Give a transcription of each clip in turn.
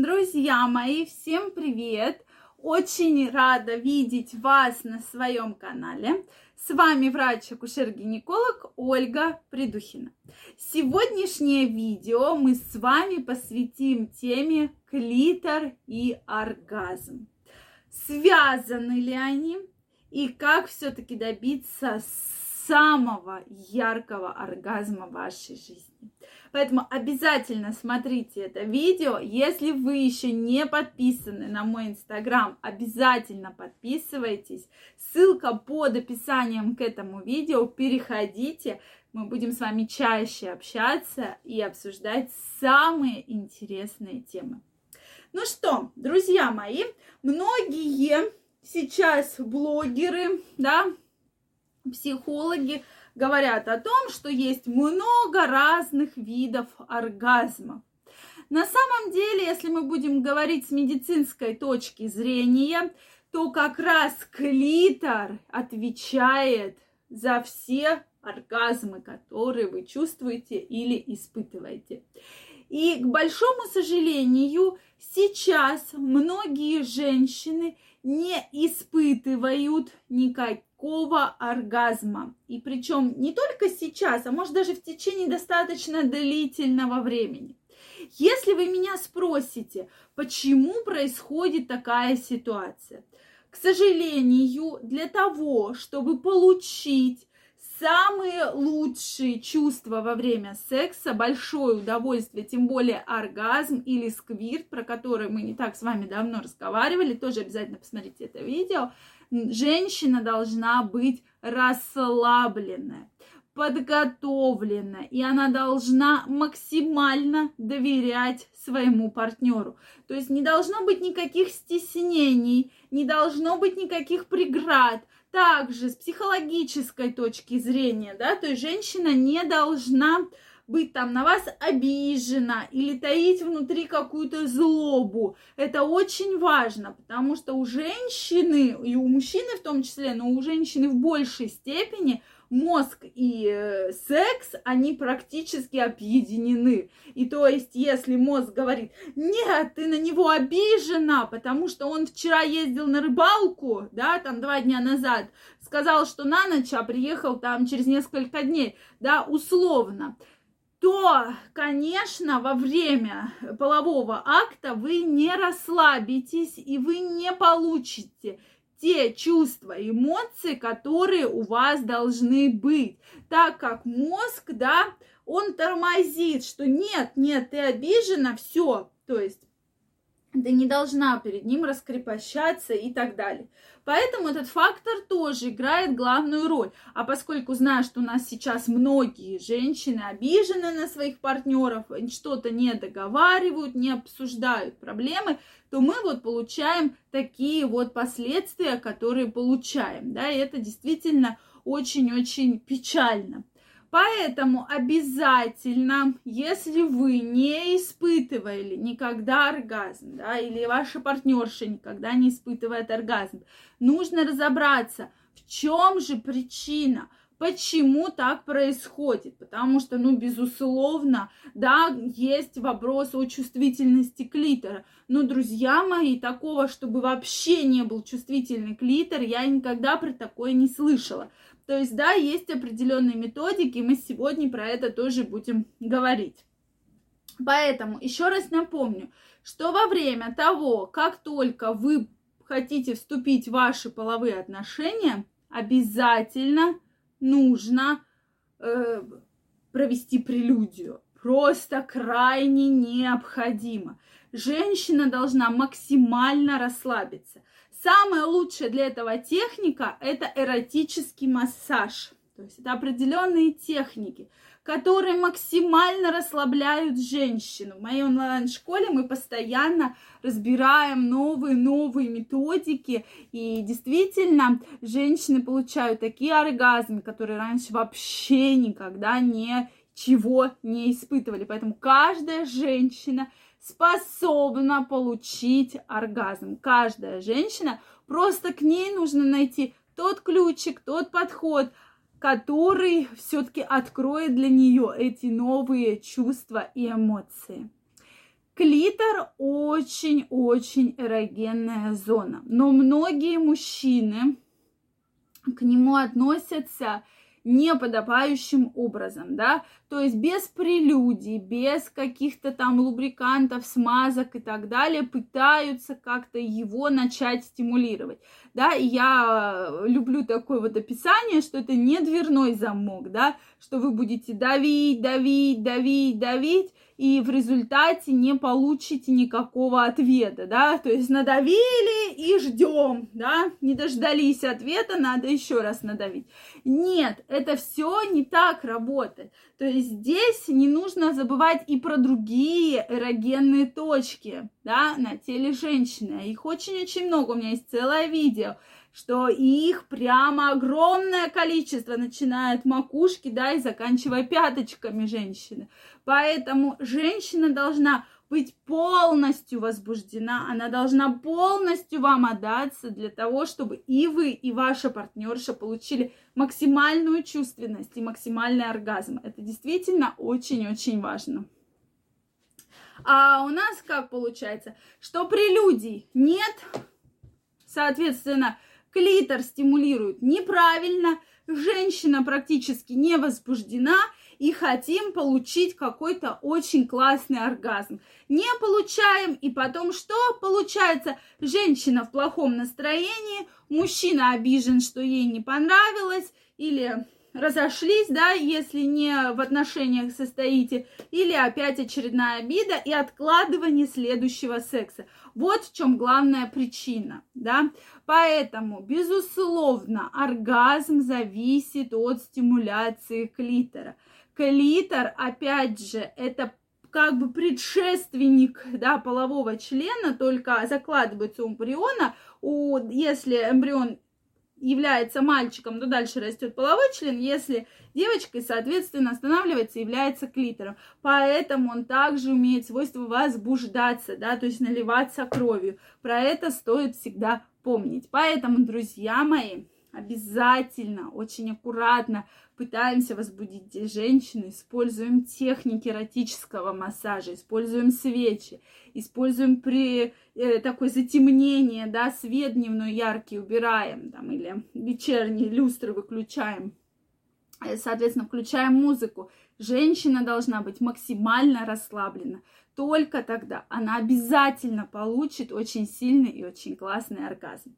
Друзья мои, всем привет! Очень рада видеть вас на своем канале. С вами врач-акушер-гинеколог Ольга Придухина. Сегодняшнее видео мы с вами посвятим теме клитор и оргазм. Связаны ли они и как все-таки добиться самого яркого оргазма вашей жизни. Поэтому обязательно смотрите это видео. Если вы еще не подписаны на мой инстаграм, обязательно подписывайтесь. Ссылка под описанием к этому видео. Переходите. Мы будем с вами чаще общаться и обсуждать самые интересные темы. Ну что, друзья мои, многие сейчас блогеры, да, психологи говорят о том, что есть много разных видов оргазмов. На самом деле, если мы будем говорить с медицинской точки зрения, то как раз клитор отвечает за все оргазмы, которые вы чувствуете или испытываете. И, к большому сожалению, сейчас многие женщины не испытывают никаких такого оргазма. И причем не только сейчас, а может даже в течение достаточно длительного времени. Если вы меня спросите, почему происходит такая ситуация, к сожалению, для того, чтобы получить самые лучшие чувства во время секса, большое удовольствие, тем более оргазм или сквирт, про который мы не так с вами давно разговаривали, тоже обязательно посмотрите это видео, женщина должна быть расслабленная, подготовленная, и она должна максимально доверять своему партнеру. То есть не должно быть никаких стеснений, не должно быть никаких преград. Также с психологической точки зрения, да, то есть женщина не должна быть там на вас обижена или таить внутри какую-то злобу. Это очень важно, потому что у женщины, и у мужчины в том числе, но у женщины в большей степени мозг и э, секс, они практически объединены. И то есть, если мозг говорит, нет, ты на него обижена, потому что он вчера ездил на рыбалку, да, там два дня назад, сказал, что на ночь, а приехал там через несколько дней, да, условно, то, конечно, во время полового акта вы не расслабитесь и вы не получите те чувства, эмоции, которые у вас должны быть, так как мозг, да, он тормозит, что нет, нет, ты обижена, все, то есть ты не должна перед ним раскрепощаться и так далее. Поэтому этот фактор тоже играет главную роль. А поскольку знаю, что у нас сейчас многие женщины обижены на своих партнеров, что-то не договаривают, не обсуждают проблемы, то мы вот получаем такие вот последствия, которые получаем. Да, и это действительно очень-очень печально. Поэтому обязательно, если вы не испытывали никогда оргазм, да, или ваша партнерша никогда не испытывает оргазм, нужно разобраться, в чем же причина, Почему так происходит? Потому что, ну, безусловно, да, есть вопрос о чувствительности клитора. Но, друзья мои, такого, чтобы вообще не был чувствительный клитор, я никогда про такое не слышала. То есть, да, есть определенные методики, мы сегодня про это тоже будем говорить. Поэтому еще раз напомню, что во время того, как только вы хотите вступить в ваши половые отношения, обязательно нужно э, провести прелюдию. Просто крайне необходимо. Женщина должна максимально расслабиться. Самая лучшая для этого техника – это эротический массаж. То есть это определенные техники, которые максимально расслабляют женщину. В моей онлайн-школе мы постоянно разбираем новые-новые методики, и действительно женщины получают такие оргазмы, которые раньше вообще никогда ничего не испытывали. Поэтому каждая женщина – способна получить оргазм. Каждая женщина, просто к ней нужно найти тот ключик, тот подход, который все-таки откроет для нее эти новые чувства и эмоции. Клитор, очень-очень эрогенная зона. Но многие мужчины к нему относятся неподобающим образом, да, то есть без прелюдий, без каких-то там лубрикантов, смазок и так далее, пытаются как-то его начать стимулировать, да, и я люблю такое вот описание, что это не дверной замок, да, что вы будете давить, давить, давить, давить, и в результате не получите никакого ответа, да, то есть надавили и ждем, да, не дождались ответа, надо еще раз надавить. Нет, это все не так работает. То есть здесь не нужно забывать и про другие эрогенные точки, да, на теле женщины. Их очень-очень много, у меня есть целое видео что их прямо огромное количество, начиная от макушки, да, и заканчивая пяточками женщины. Поэтому женщина должна быть полностью возбуждена, она должна полностью вам отдаться для того, чтобы и вы, и ваша партнерша получили максимальную чувственность и максимальный оргазм. Это действительно очень-очень важно. А у нас как получается, что прелюдий нет, соответственно, клитор стимулирует неправильно, женщина практически не возбуждена, и хотим получить какой-то очень классный оргазм. Не получаем, и потом что? Получается, женщина в плохом настроении, мужчина обижен, что ей не понравилось, или разошлись, да, если не в отношениях состоите, или опять очередная обида и откладывание следующего секса. Вот в чем главная причина, да. Поэтому, безусловно, оргазм зависит от стимуляции клитора. Клитор, опять же, это как бы предшественник да, полового члена, только закладывается у эмбриона. У, если эмбрион является мальчиком, то дальше растет половой член, если девочкой, соответственно, останавливается, является клитором. Поэтому он также имеет свойство возбуждаться, да, то есть наливаться кровью. Про это стоит всегда помнить. Поэтому, друзья мои, обязательно, очень аккуратно пытаемся возбудить женщину, используем техники эротического массажа, используем свечи, используем при э, такое затемнение, да, свет дневной яркий убираем, там, или вечерние люстры выключаем, э, соответственно, включаем музыку. Женщина должна быть максимально расслаблена. Только тогда она обязательно получит очень сильный и очень классный оргазм.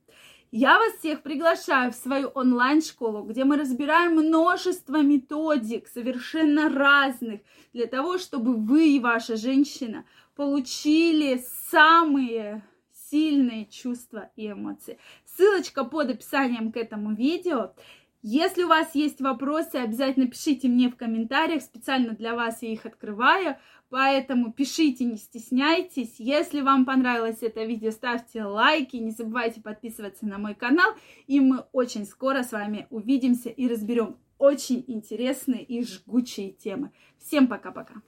Я вас всех приглашаю в свою онлайн-школу, где мы разбираем множество методик, совершенно разных, для того, чтобы вы и ваша женщина получили самые сильные чувства и эмоции. Ссылочка под описанием к этому видео. Если у вас есть вопросы, обязательно пишите мне в комментариях, специально для вас я их открываю. Поэтому пишите, не стесняйтесь. Если вам понравилось это видео, ставьте лайки, не забывайте подписываться на мой канал. И мы очень скоро с вами увидимся и разберем очень интересные и жгучие темы. Всем пока-пока.